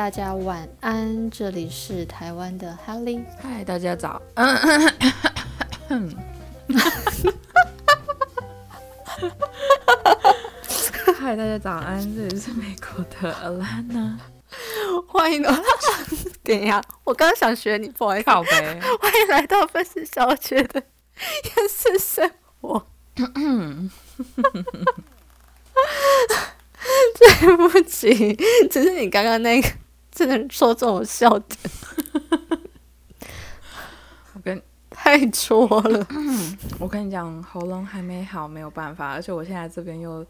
大家晚安，这里是台湾的哈利。嗨，大家早。嗨，大家早安，这里是美国的 Alana。欢迎哦！等一下，我刚刚想学你，不好意思。靠呗。欢迎来到分子小姐的厌世生活。对不起，只是你刚刚那个真的戳中我笑点，我跟太戳了。我跟你讲，喉咙还没好，没有办法，而且我现在这边又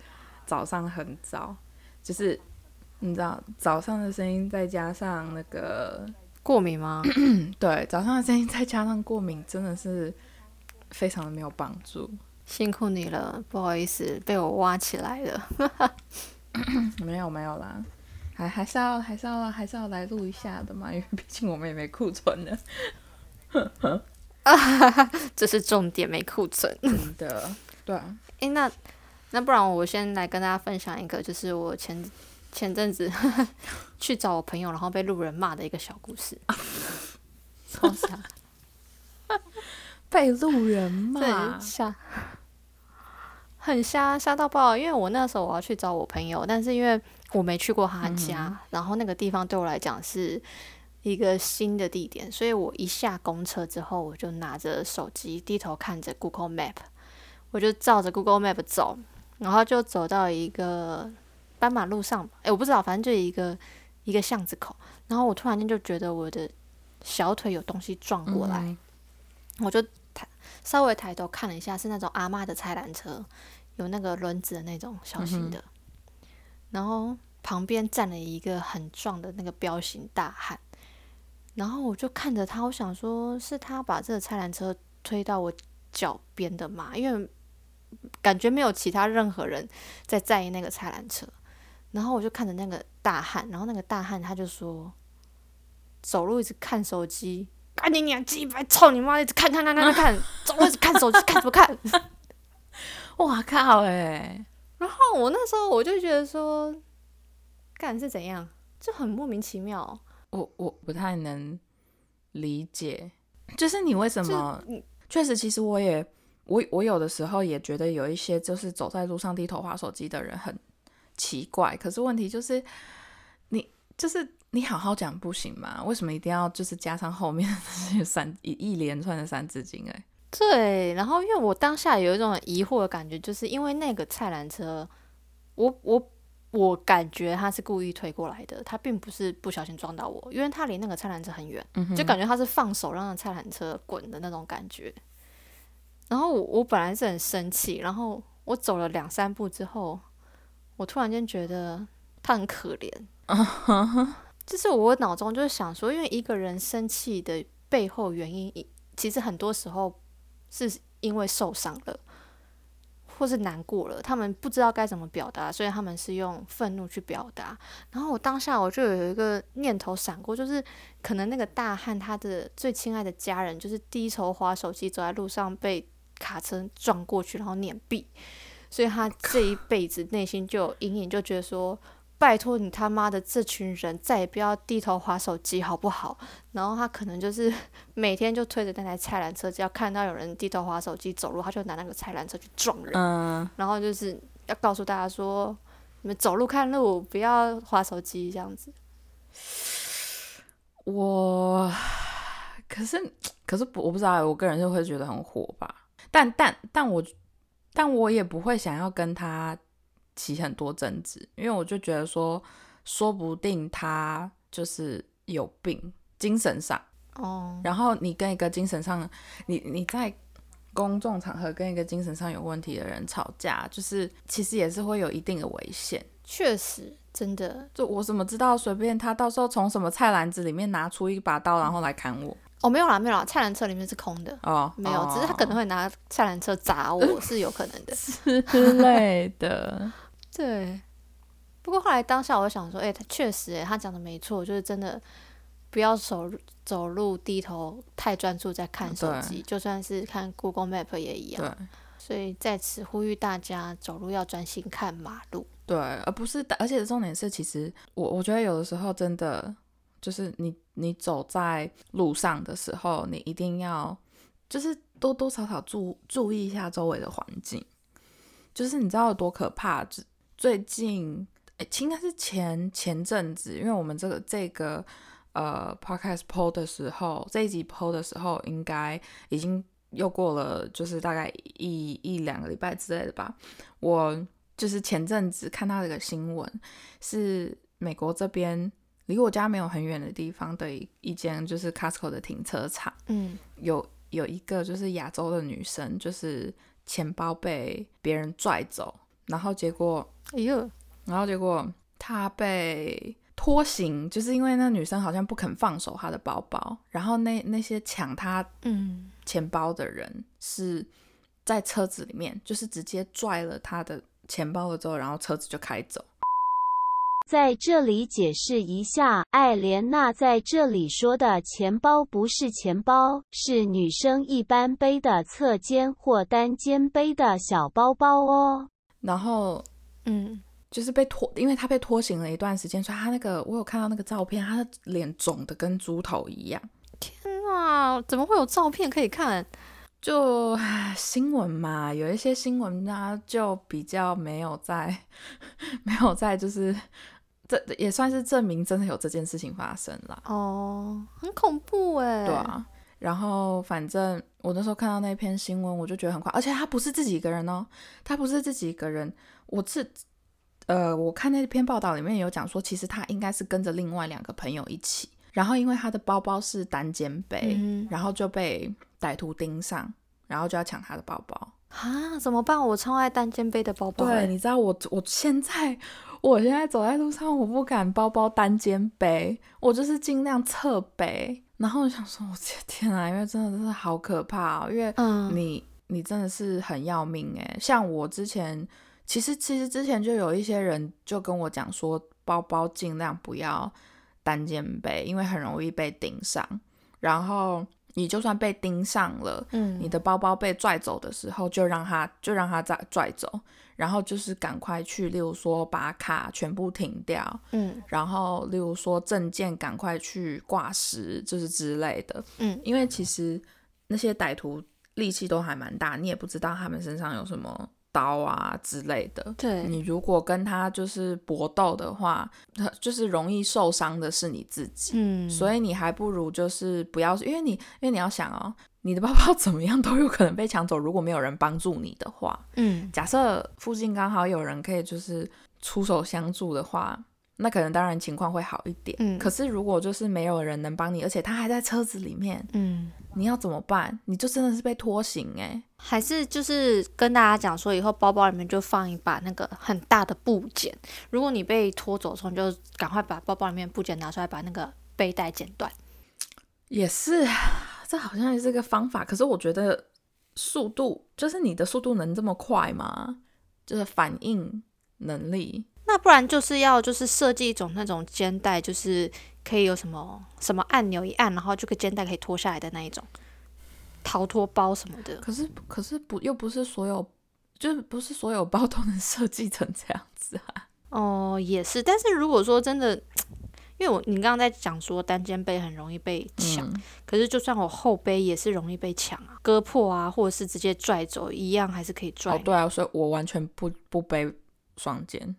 早上很早，就是你知道早上的声音再加上那个过敏吗？对，早上的声音再加上过敏，真的是非常的没有帮助。辛苦你了，不好意思，被我挖起来了。没有没有啦，还还是要还是要还是要来录一下的嘛，因为毕竟我们也没库存呢。这是重点，没库存。真的，对啊。诶，那那不然我先来跟大家分享一个，就是我前前阵子 去找我朋友，然后被路人骂的一个小故事。超傻，被路人骂，瞎，很瞎，瞎到爆！因为我那时候我要去找我朋友，但是因为我没去过他家，然后那个地方对我来讲是一个新的地点，所以我一下公车之后，我就拿着手机低头看着 Google Map，我就照着 Google Map 走，然后就走到一个斑马路上，诶，我不知道，反正就一个一个巷子口，然后我突然间就觉得我的小腿有东西撞过来，我就抬。稍微抬头看了一下，是那种阿妈的菜篮车，有那个轮子的那种小型的。然后旁边站了一个很壮的那个彪形大汉。然后我就看着他，我想说是他把这个菜篮车推到我脚边的嘛？因为感觉没有其他任何人在在意那个菜篮车。然后我就看着那个大汉，然后那个大汉他就说，走路一直看手机。赶紧两鸡巴，操你妈！一直看看看看看，总一直看手机，看什么看？哇靠！哎，然后我那时候我就觉得说，干是怎样，就很莫名其妙。我我不太能理解，就是你为什么？确实，其实我也我我有的时候也觉得有一些就是走在路上低头划手机的人很奇怪。可是问题就是，你就是。你好好讲不行吗？为什么一定要就是加上后面这些三一一连串的三字经？哎，对。然后因为我当下有一种疑惑的感觉，就是因为那个菜篮车，我我我感觉他是故意推过来的，他并不是不小心撞到我，因为他离那个菜篮车很远，就感觉他是放手让菜篮车滚的那种感觉。然后我我本来是很生气，然后我走了两三步之后，我突然间觉得他很可怜。就是我脑中就是想说，因为一个人生气的背后原因，其实很多时候是因为受伤了，或是难过了，他们不知道该怎么表达，所以他们是用愤怒去表达。然后我当下我就有一个念头闪过，就是可能那个大汉他的最亲爱的家人，就是低头划手机走在路上被卡车撞过去，然后碾毙，所以他这一辈子内心就有阴影，就觉得说。拜托你他妈的这群人再也不要低头划手机好不好？然后他可能就是 每天就推着那台菜篮车，只要看到有人低头划手机走路，他就拿那个菜篮车去撞人。嗯。然后就是要告诉大家说，你们走路看路，不要划手机这样子。我可是可是我不知道，我个人就会觉得很火吧。但但但我但我也不会想要跟他。起很多争执，因为我就觉得说，说不定他就是有病，精神上哦。然后你跟一个精神上，你你在公众场合跟一个精神上有问题的人吵架，就是其实也是会有一定的危险。确实，真的，就我怎么知道随便他到时候从什么菜篮子里面拿出一把刀，然后来砍我？哦，没有啦，没有啦，菜篮车里面是空的哦，没有，只是他可能会拿菜篮车砸我，是有可能的 之类的。对，不过后来当下我想说，哎，他确实，哎，他讲的没错，就是真的不要走走路低头太专注在看手机，就算是看 Google Map 也一样。所以在此呼吁大家走路要专心看马路。对，而不是，而且重点是，其实我我觉得有的时候真的就是你你走在路上的时候，你一定要就是多多少少注注意一下周围的环境。就是你知道有多可怕？最最近，诶，应该是前前阵子，因为我们这个这个呃 podcast PO 的时候，这一集 PO 的时候，应该已经又过了，就是大概一一两个礼拜之类的吧。我就是前阵子看到一个新闻，是美国这边离我家没有很远的地方的一一间就是 Costco 的停车场，嗯，有有一个就是亚洲的女生，就是钱包被别人拽走，然后结果，哎呦，然后结果他被拖行，就是因为那女生好像不肯放手她的包包，然后那那些抢她嗯，钱包的人是在车子里面，就是直接拽了她的钱包了之后，然后车子就开走。在这里解释一下，艾莲娜在这里说的钱包不是钱包，是女生一般背的侧肩或单肩背的小包包哦。然后嗯，就是被拖，因为他被拖行了一段时间，所以他那个我有看到那个照片，他的脸肿的跟猪头一样。天啊，怎么会有照片可以看？就新闻嘛，有一些新闻呢就比较没有在，没有在，就是这也算是证明真的有这件事情发生了。哦，很恐怖哎。对啊，然后反正我那时候看到那篇新闻，我就觉得很快，而且他不是自己一个人哦，他不是自己一个人，我是呃，我看那篇报道里面有讲说，其实他应该是跟着另外两个朋友一起，然后因为他的包包是单肩背，嗯然后就被歹徒盯上，然后就要抢他的包包。啊，怎么办？我超爱单肩背的包包对，欸。你知道我我现在我现在走在路上，我不敢包包单肩背，我就是尽量侧背。然后我想说，我天啊，因为真的是好可怕、哦，因为嗯，你你真的是很要命诶。像我之前，其实其实之前就有一些人就跟我讲说，包包尽量不要单肩背，因为很容易被顶上。然后你就算被盯上了，嗯，你的包包被拽走的时候，就让他就让他再拽走，然后就是赶快去，例如说把卡全部停掉，嗯。然后例如说证件赶快去挂失，就是之类的。嗯。因为其实那些歹徒力气都还蛮大，你也不知道他们身上有什么刀啊之类的。对，你如果跟他就是搏斗的话，他 就是容易受伤的是你自己。嗯，所以你还不如就是不要，因为你因为你要想哦，你的包包 怎么样都有可能被抢走，如果没有人帮助你的话，嗯假设附近刚好有人可以就是出手相助的话，那可能当然情况会好一点。嗯，可是如果就是没有人能帮你，而且他还在车子里面，嗯，你要怎么办？你就真的是被拖行哎、还是就是跟大家讲说，以后包包里面就放一把那个很大的布剪，如果你被拖走的时候，你就赶快把包包里面的布剪拿出来，把那个背带剪断。也是，这好像也是个方法。可是我觉得速度，就是你的速度能这么快吗？就是反应能力。那不然就是要就是设计一种那种肩带，就是可以有什么什么按钮一按，然后这个肩带可以脱下来的那一种逃脱包什么的。可是可是不又不是所有，就是不是所有包都能设计成这样子啊。哦，也是。但是如果说真的，因为我你刚刚在讲说单肩背很容易被抢，嗯可是就算我后背也是容易被抢啊，割破啊，或者是直接拽走，一样还是可以拽。哦，对啊，所以我完全不不背双肩。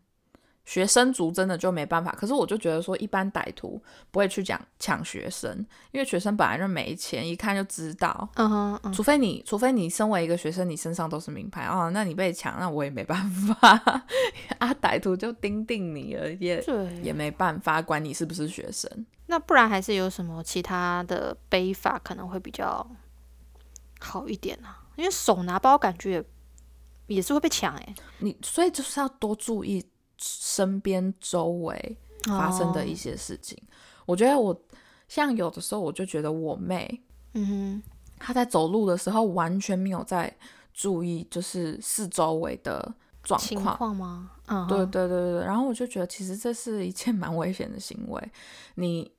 学生族真的就没办法，可是我就觉得说，一般歹徒不会去讲抢学生，因为学生本来就没钱，一看就知道。嗯哼嗯，除非你，除非你身为一个学生，你身上都是名牌哦，那你被抢，那我也没办法 啊。歹徒就盯定你了，也对，也没办法，管你是不是学生。那不然还是有什么其他的背法可能会比较好一点啊？因为手拿包感觉也也是会被抢哎、你所以就是要多注意身边周围发生的一哦些事情。我觉得我像有的时候，我就觉得我妹嗯哼她在走路的时候完全没有在注意，就是四周围的哼，状情况。吗？对对对对，然后我就觉得其实这是一件蛮危险的行为。你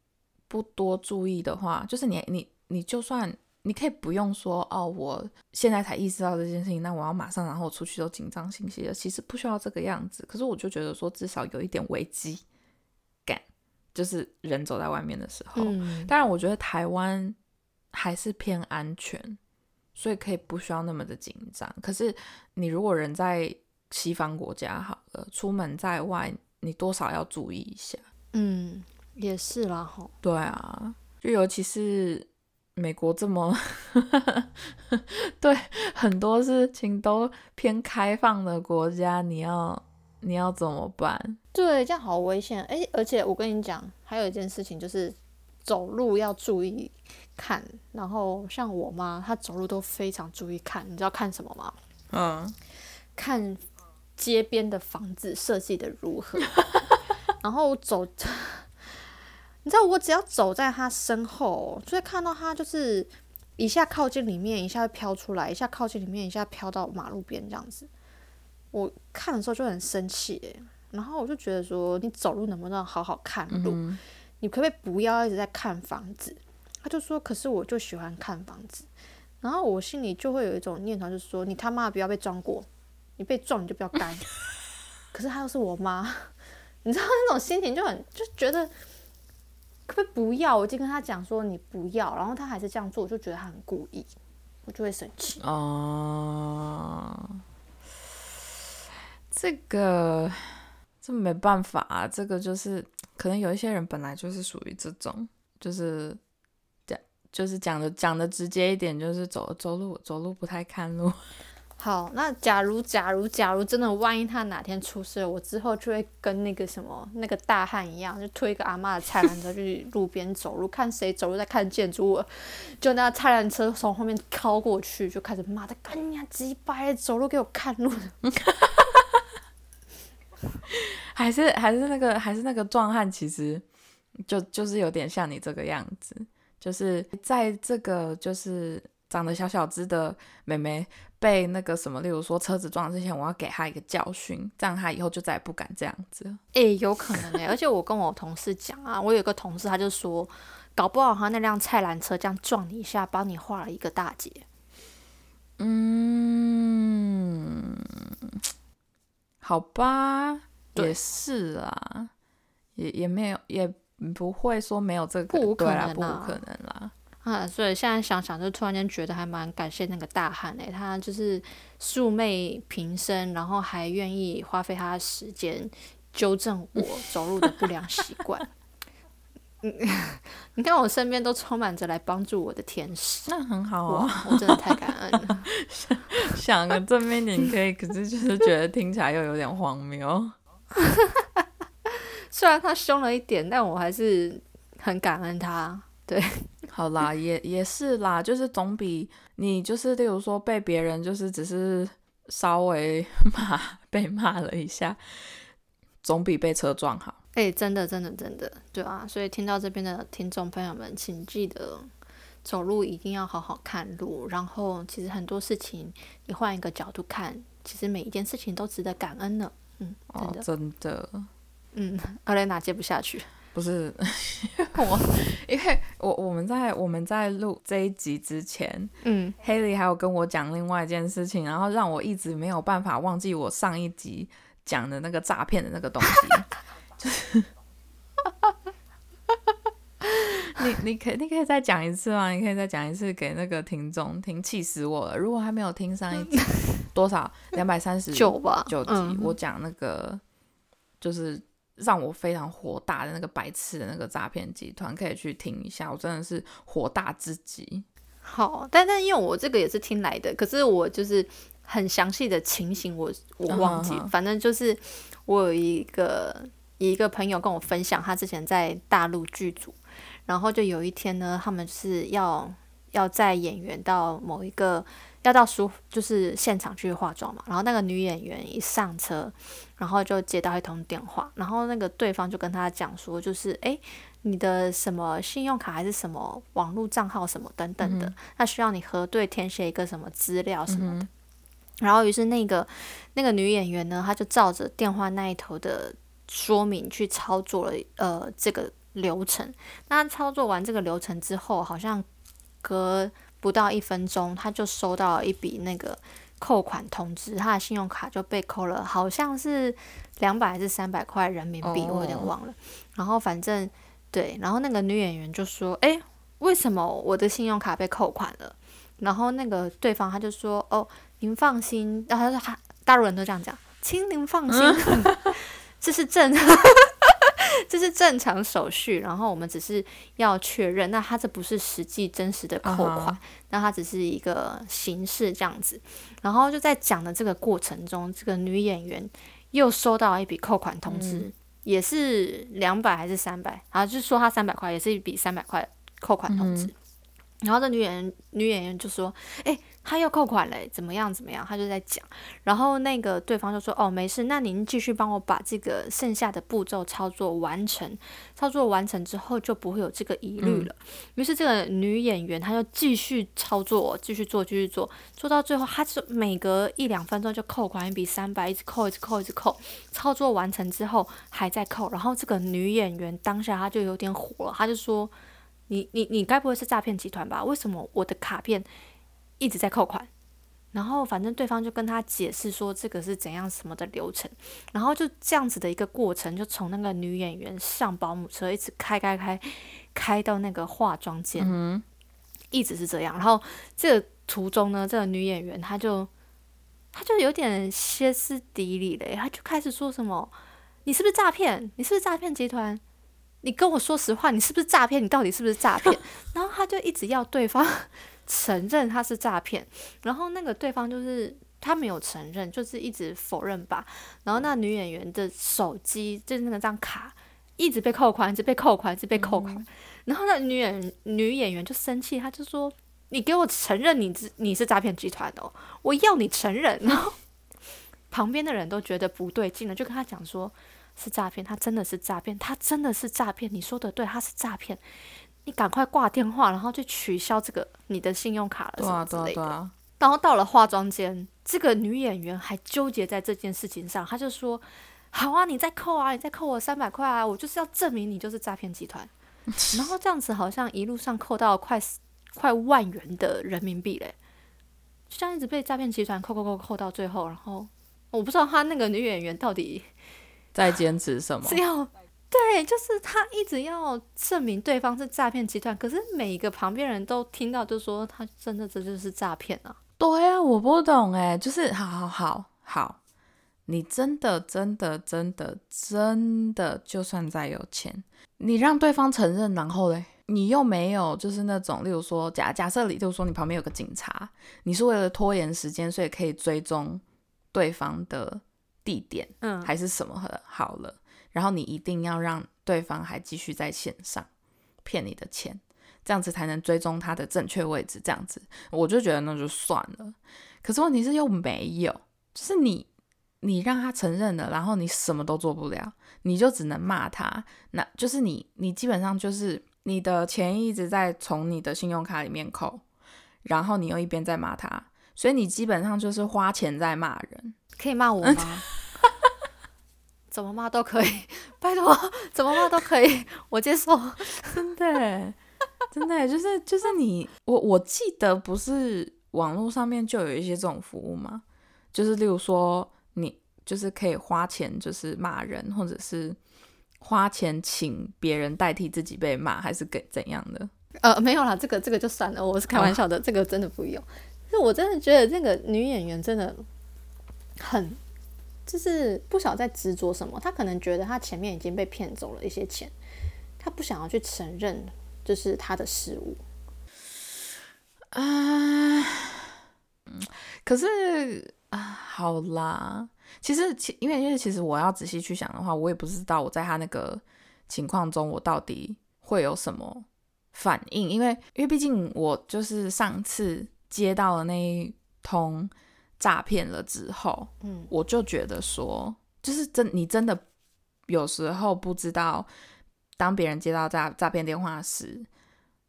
不多注意的话，就是你你你就算你可以不用说哦，我现在才意识到这件事情，那我要马上然后出去都紧张兮兮的，其实不需要这个样子。可是我就觉得说，至少有一点危机感，就是人走在外面的时候。嗯，当然，我觉得台湾还是偏安全，所以可以不需要那么的紧张。可是你如果人在西方国家好了，出门在外，你多少要注意一下。嗯，也是啦吼。对啊，就尤其是美国这么对很多事情都偏开放的国家，你要你要怎么办？对，这样好危险。哎，而且我跟你讲，还有一件事情就是走路要注意看。然后像我妈，她走路都非常注意看。你知道看什么吗？嗯，看街边的房子设计的如何。然后走，你知道我只要走在他身后，就会看到他就是一下靠近里面，一下飘出来，一下靠近里面，一下飘到马路边这样子。我看的时候就很生气哎。然后我就觉得说，你走路能不能好好看路？嗯你可不可以不要一直在看房子？他就说，可是我就喜欢看房子。然后我心里就会有一种念头，就是说，你他妈不要被撞过，你被撞你就不要干。可是他又是我妈，你知道那种心情就很就觉得，可不可以不要？我已经跟他讲说你不要，然后他还是这样做，我就觉得他很故意，我就会生气。哦、这个这没办法啊，这个就是可能有一些人本来就是属于这种，就是讲就是讲的讲的直接一点，就是走走路走路不太看路。好，那假如假如假如真的万一他哪天出事了，我之后就会跟那个什么那个大汉一样，就推一个阿嬷的菜篮车去路边走路，看谁走路在看建筑物，就那菜篮车从后面靠过去，就开始骂他，干你娘鸡掰，走路给我看路。还是还是那个还是那个壮汉，其实就就是有点像你这个样子，就是在这个就是长得小小只的妹妹被那个什么，例如说车子撞之前，我要给他一个教训，这样他以后就再也不敢这样子了。诶、有可能诶、而且我跟我同事讲啊，我有个同事他就说，搞不好他那辆菜篮车这样撞你一下，帮你画了一个大结。嗯，好吧，也是啊，也也没有也不会说没有这个，不可能啦，不可能啦。啊，所以现在想想，就突然间觉得还蛮感谢那个大汉诶、他就是素昧平生，然后还愿意花费他的时间纠正我 走路的不良习惯。嗯，你看我身边都充满着来帮助我的天使，那很好啊。哇，我真的太感恩了。想个正面点可以，可是就是觉得听起来又有点荒谬。虽然他凶了一点，但我还是很感恩他。好啦，也也是啦，就是总比你就是例如说被别人就是只是稍微 骂被骂了一下，总比被车撞好。哎、真的，真的，真的，对啊，所以听到这边的听众朋友们，请记得走路一定要好好看路。然后，其实很多事情你换一个角度看，其实每一件事情都值得感恩呢。嗯，真哦的，，真的嗯，阿雷娜接不下去。不是 我，因为我我们在我们在录这一集之前，嗯，黑莉还有跟我讲另外一件事情，然后让我一直没有办法忘记我上一集讲的那个诈骗的那个东西，就是 你你可以你可以再讲一次吗？你可以再讲一次给那个听众听，气死我了！如果还没有听上一集 多少两百三十九吧，九集，嗯我讲那个就是让我非常火大的那个白痴的那个诈骗集团，可以去听一下，我真的是火大至极。好，但但因为我这个也是听来的，可是我就是很详细的情形我我忘记，反正就是我有一个一个朋友跟我分享，他之前在大陆剧组，然后就有一天呢，他们是要要载演员到某一个要到书就是现场去化妆嘛，然后那个女演员一上车，然后就接到一通电话，然后那个对方就跟他讲说，就是诶。你的什么信用卡还是什么网络账号什么等等的，那需要你核对填写一个什么资料什么的。然后于是那个那个女演员呢，她就照着电话那一头的说明去操作了呃这个流程。那操作完这个流程之后，好像隔不到一分钟，他就收到了一笔那个扣款通知，他的信用卡就被扣了，好像是两百还是三百块人民币，我有点哦忘了。然后反正对，然后那个女演员就说：“诶，为什么我的信用卡被扣款了？”然后那个对方他就说：“哦，您放心。”然后他说：“哈，大陆人都这样讲，请您放心，这是正。” 这是正常手续，然后我们只是要确认，那他这不是实际真实的扣款那它只是一个形式这样子。然后就在讲的这个过程中，这个女演员又收到一笔扣款通知，嗯也是两百还是三百，然后就说她三百块，也是一笔三百块扣款通知。嗯然后这女演员女演员就说：“哎、他要扣款嘞，怎么样怎么样？”他就在讲，然后那个对方就说：“哦，没事，那您继续帮我把这个剩下的步骤操作完成，操作完成之后就不会有这个疑虑了。于是这个女演员她就继续操作，继续做，继续做，做到最后，她就每隔一两分钟就扣款一笔三百，一直扣，一直扣，一直扣。操作完成之后还在扣，然后这个女演员当下她就有点火了，她就说。你你你该不会是诈骗集团吧？为什么我的卡片一直在扣款？然后反正对方就跟他解释说这个是怎样什么的流程，然后就这样子的一个过程，就从那个女演员上保姆车一直开开开开到那个化妆间，一直是这样。然后这个途中呢，这个女演员她就她就有点歇斯底里嘞，她就开始说什么：“你是不是诈骗？你是不是诈骗集团？你跟我说实话，你是不是诈骗？你到底是不是诈骗？”然后她就一直要对方承认他是诈骗，然后那个对方就是他没有承认，就是一直否认吧。然后那女演员的手机就是那个张卡一直被扣款，一直被扣款，一直被扣款。然后那女演女演员就生气，她就说：“你给我承认你是你是诈骗集团的、哦，我要你承认。” 然后旁边的人都觉得不对劲了，就跟他讲说：“是诈骗，他真的是诈骗，他真的是诈骗，你说的对，他是诈骗。”你赶快挂电话，然后就取消这个你的信用卡了，什么之类的。对啊，然后到了化妆间，这个女演员还纠结在这件事情上，她就说：“好啊，你再扣啊，你再扣我三百块啊，我就是要证明你就是诈骗集团。”然后这样子好像一路上扣到快快万元的人民币嘞，就这样一直被诈骗集团扣扣扣扣到最后，然后我不知道她那个女演员到底在坚持什么是？要对，就是他一直要证明对方是诈骗集团，可是每一个旁边人都听到就说他真的这就是诈骗啊。对啊，我不懂哎，就是好好好好，你真的真的真的真的，就算再有钱，你让对方承认，然后嘞，你又没有就是那种，例如说假假设里，例如说你旁边有个警察，你是为了拖延时间，所以可以追踪对方的地点嗯，还是什么的，好了，然后你一定要让对方还继续在线上骗你的钱。这样子才能追踪他的正确位置，这样子我就觉得那就算了。可是问题是又没有，就是你你让他承认了，然后你什么都做不了，你就只能骂他，那就是你你基本上就是你的钱一直在从你的信用卡里面扣，然后你又一边在骂他，所以你基本上就是花钱在骂人。可以骂我吗？怎么骂都可以，拜托，怎么骂都可以，我接受。真的，真的就是就是你，我我记得不是网络上面就有一些这种服务吗？就是例如说你就是可以花钱就是骂人，或者是花钱请别人代替自己被骂，还是给怎样的？呃，没有啦，这个这个就算了，我是开玩笑的，这个真的不用。就我真的觉得这个女演员真的很，就是不晓在执着什么。他可能觉得他前面已经被骗走了一些钱，他不想要去承认就是他的失误。啊，嗯可是啊，好啦，其实其因为因为其实我要仔细去想的话，我也不知道我在他那个情况中，我到底会有什么反应，因为因为毕竟我就是上次接到了那一通诈骗了之后，嗯，我就觉得说，就是真你真的有时候不知道，当别人接到诈诈骗电话时，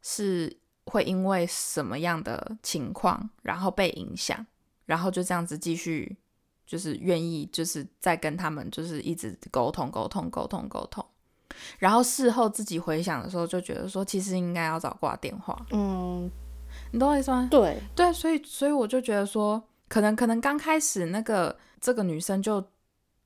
是会因为什么样的情况，然后被影响，然后就这样子继续，就是愿意就是再跟他们就是一直沟通沟通沟通沟通，然后事后自己回想的时候，就觉得说，其实应该要早挂电话。嗯，你懂我意思吗？对，对，所以所以我就觉得说，可能可能刚开始那个这个女生就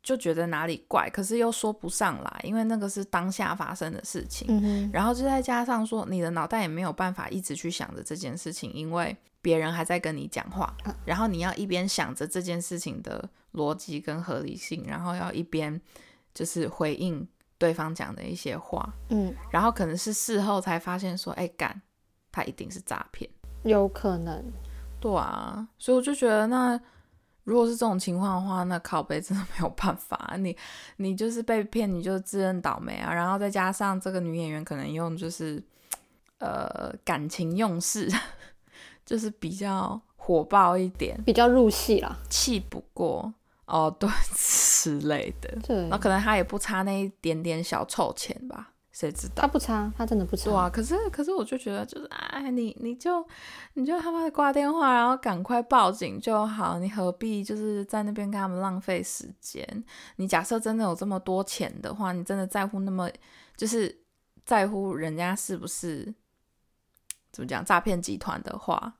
就觉得哪里怪，可是又说不上来，因为那个是当下发生的事情。嗯哼，然后就再加上说，你的脑袋也没有办法一直去想着这件事情，因为别人还在跟你讲话，然后你要一边想着这件事情的逻辑跟合理性，然后要一边就是回应对方讲的一些话，嗯，然后可能是事后才发现说，哎，干，他一定是诈骗。有可能。对啊，所以我就觉得那。如果是这种情况的话，那靠背真的没有办法。你你就是被骗，你就自认倒霉啊。然后再加上这个女演员可能用就是呃感情用事，就是比较火爆一点，比较入戏啦，气不过哦，对 之类的。对，那可能他也不差那一点点小臭钱吧。谁知道他不差，他真的不差。啊，可是可是我就觉得就是哎，你你就你就他妈的挂电话，然后赶快报警就好，你何必就是在那边跟他们浪费时间？你假设真的有这么多钱的话，你真的在乎那么就是在乎人家是不是怎么讲诈骗集团的话，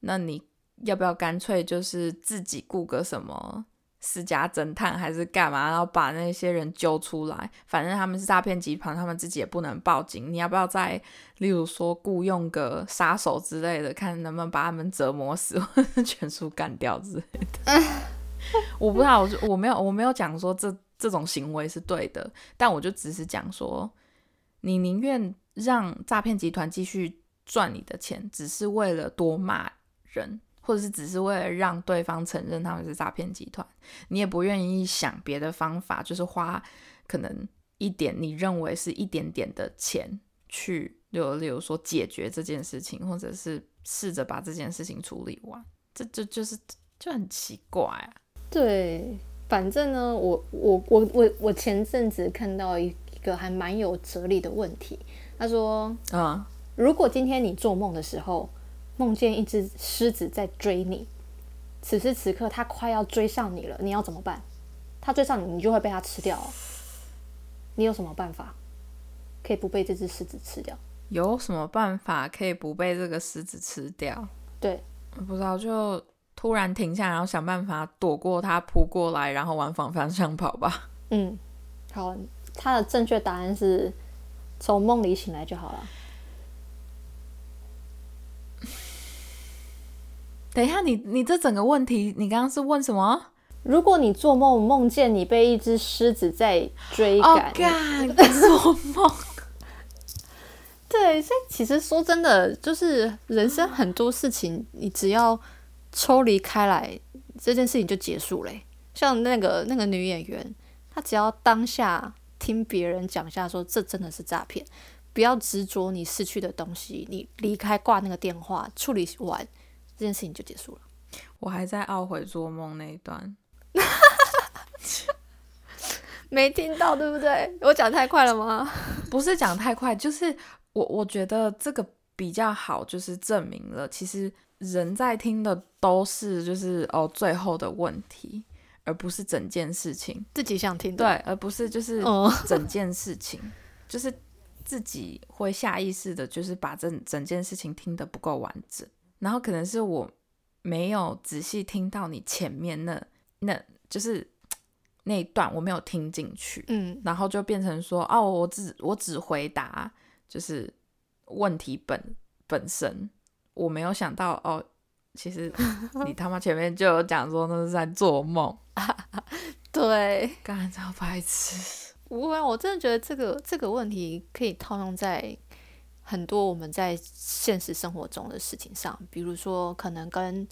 那你要不要干脆就是自己雇个什么？私家侦探还是干嘛？然后把那些人揪出来。反正他们是诈骗集团，他们自己也不能报警。你要不要再，例如说雇佣个杀手之类的，看能不能把他们折磨死，全数干掉之类的？我不知道，我我没有我没有讲说这这种行为是对的，但我就只是讲说，你宁愿让诈骗集团继续赚你的钱，只是为了多骂人。或者是只是为了让对方承认他们是诈骗集团，你也不愿意想别的方法，就是花可能一点你认为是一点点的钱去，例如例如说解决这件事情，或者是试着把这件事情处理完，这就就是就很奇怪啊。对，反正呢，我我我我我前阵子看到一个还蛮有哲理的问题，他说，嗯，如果今天你做梦的时候。梦见一只狮子在追你，此时此刻它快要追上你了，你要怎么办？它追上你，你就会被它吃掉。你有什么办法可以不被这只狮子吃掉？有什么办法可以不被这个狮子吃掉？对，不知道，就突然停下，然后想办法躲过它扑过来，然后往反方向跑吧。嗯，好，它的正确答案是从梦里醒来就好了。等一下，你你这整个问题，你刚刚是问什么？如果你做梦梦见你被一只狮子在追赶，做梦。对，所以其实说真的，就是人生很多事情，你只要抽离开来，这件事情就结束嘞。像那个那个女演员，她只要当下听别人讲一下，说这真的是诈骗，不要执着你失去的东西，你离开挂那个电话，处理完。这件事情就结束了。我还在懊悔做梦那一段，没听到对不对？我讲太快了吗？不是讲太快，就是我我觉得这个比较好，就是证明了其实人在听的都是就是哦最后的问题，而不是整件事情自己想听的，对，而不是就是 整件事情，就是自己会下意识的，就是把整整件事情听得不够完整。然后可能是我没有仔细听到你前面那那就是 那一段我没有听进去，嗯，然后就变成说哦，我只我只回答就是问题本本身，我没有想到哦，其实你 他妈前面就有讲说那是在做梦，对，干超白痴，不会，我真的觉得这个这个问题可以套用在。很多我们在现实生活中的事情上，比如说可能跟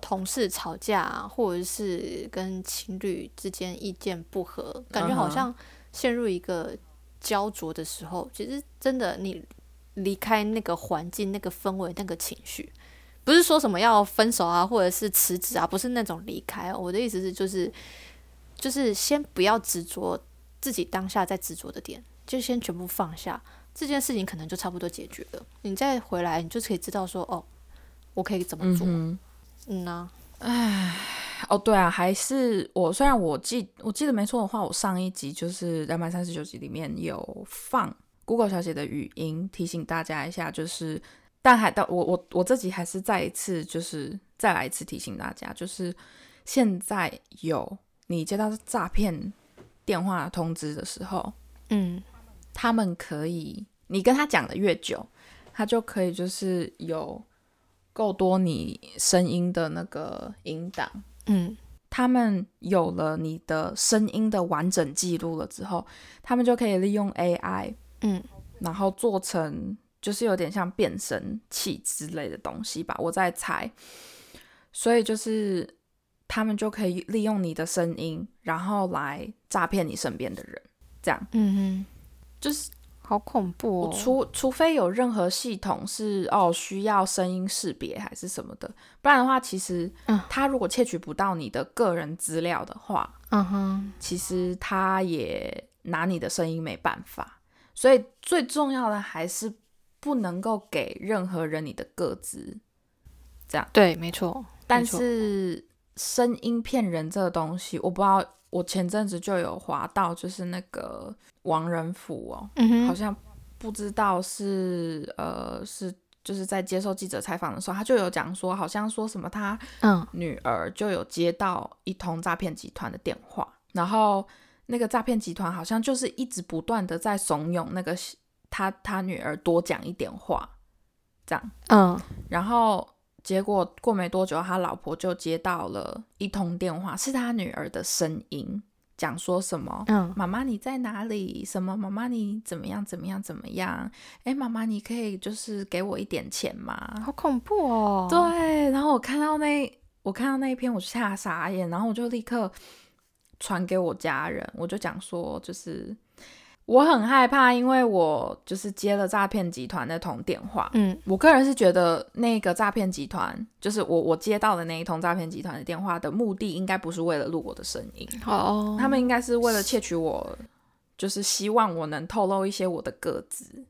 同事吵架，或者是跟情侣之间意见不合，感觉好像陷入一个焦灼的时候，其实真的你离开那个环境、那个氛围、那个情绪，不是说什么要分手啊，或者是辞职啊，不是那种离开。我的意思是，就是就是先不要执着自己当下在执着的点，就先全部放下。这件事情可能就差不多解决了，你再回来，你就可以知道说，哦，我可以怎么做。嗯呐，唉，哦对啊，还是我虽然我记我记得没错的话，我上一集就是两百三十九集里面有放 Google 小姐的语音，提醒大家一下，就是但还到我我我自己还是再一次就是再来一次提醒大家，就是现在有你接到诈骗电话通知的时候，嗯他们可以你跟他讲的越久，他就可以就是有够多你声音的那个引导。嗯他们有了你的声音的完整记录了之后，他们就可以利用 AI，嗯然后做成就是有点像变声器之类的东西吧，我在猜。所以就是他们就可以利用你的声音，然后来诈骗你身边的人，这样嗯哼，就是好恐怖哦！除除非有任何系统是哦需要声音识别还是什么的，不然的话，其实嗯他如果窃取不到你的个人资料的话，嗯哼，其实他也拿你的声音没办法。所以最重要的还是不能够给任何人你的个资，这样对，没错。但是声音骗人这个东西，我不知道，我前阵子就有滑到，就是那个王仁甫哦，嗯，好像不知道是呃是就是在接受记者采访的时候，他就有讲说，好像说什么他嗯。女儿就有接到一通诈骗集团的电话，然后那个诈骗集团好像就是一直不断的在怂恿那个他他女儿多讲一点话，这样，嗯。然后结果过没多久，他老婆就接到了一通电话，是他女儿的声音，讲说什么。嗯妈妈你在哪里？什么？妈妈你怎么样？怎么样？怎么样？哎，妈妈你可以就是给我一点钱吗？好恐怖哦！对，然后我看到那我看到那一篇，我就吓傻眼，然后我就立刻传给我家人，我就讲说，就是我很害怕，因为我就是接了诈骗集团那通电话。嗯。我个人是觉得那个诈骗集团，就是我我接到的那一通诈骗集团的电话的目的，应该不是为了录我的声音，哦，他们应该是为了窃取我，就是希望我能透露一些我的个资，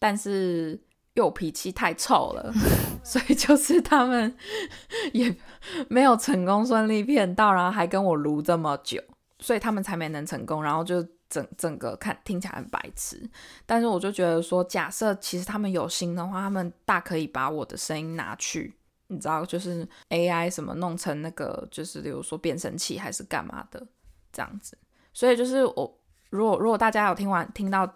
但是又脾气太臭了，所以就是他们 也没有成功顺利骗到，然后还跟我撸这么久，所以他们才没能成功，然后就整整个看听起来很白痴。但是我就觉得说，假设其实他们有心的话，他们大可以把我的声音拿去。你知道，就是 AI 什么弄成那个，就是比如说变声器还是干嘛的这样子。所以就是我，如果如果大家有听完听到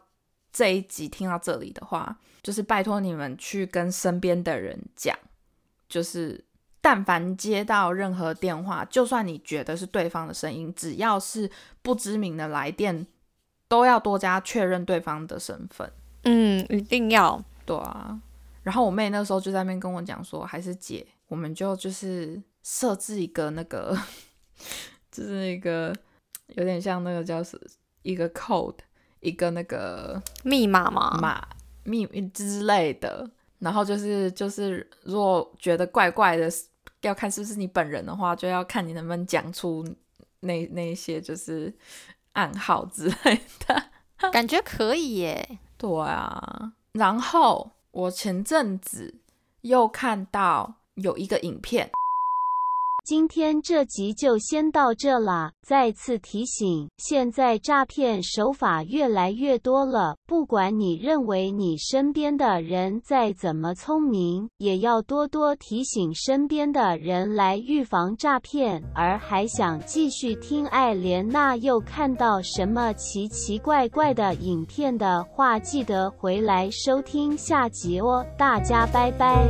这一集听到这里的话，就是拜托你们去跟身边的人讲，就是但凡接到任何电话，就算你觉得是对方的声音，只要是不知名的来电，都要多加确认对方的身份。嗯，一定要对啊，然后我妹那时候就在那边跟我讲说，还是姐，我们就就是设置一个那个，就是一个有点像那个叫是一个 code，一个那个密码嘛，码密之类的，然后就是就是如果觉得怪怪的，要看是不是你本人的话，就要看你能不能讲出那那些就是暗号之类的。感觉可以耶。对啊，然后我前阵子又看到有一个影片，今天这集就先到这啦。再次提醒，现在诈骗手法越来越多了，不管你认为你身边的人再怎么聪明，也要多多提醒身边的人来预防诈骗。而还想继续听艾莲娜又看到什么奇奇怪怪的影片的话，记得回来收听下集哦。大家拜拜。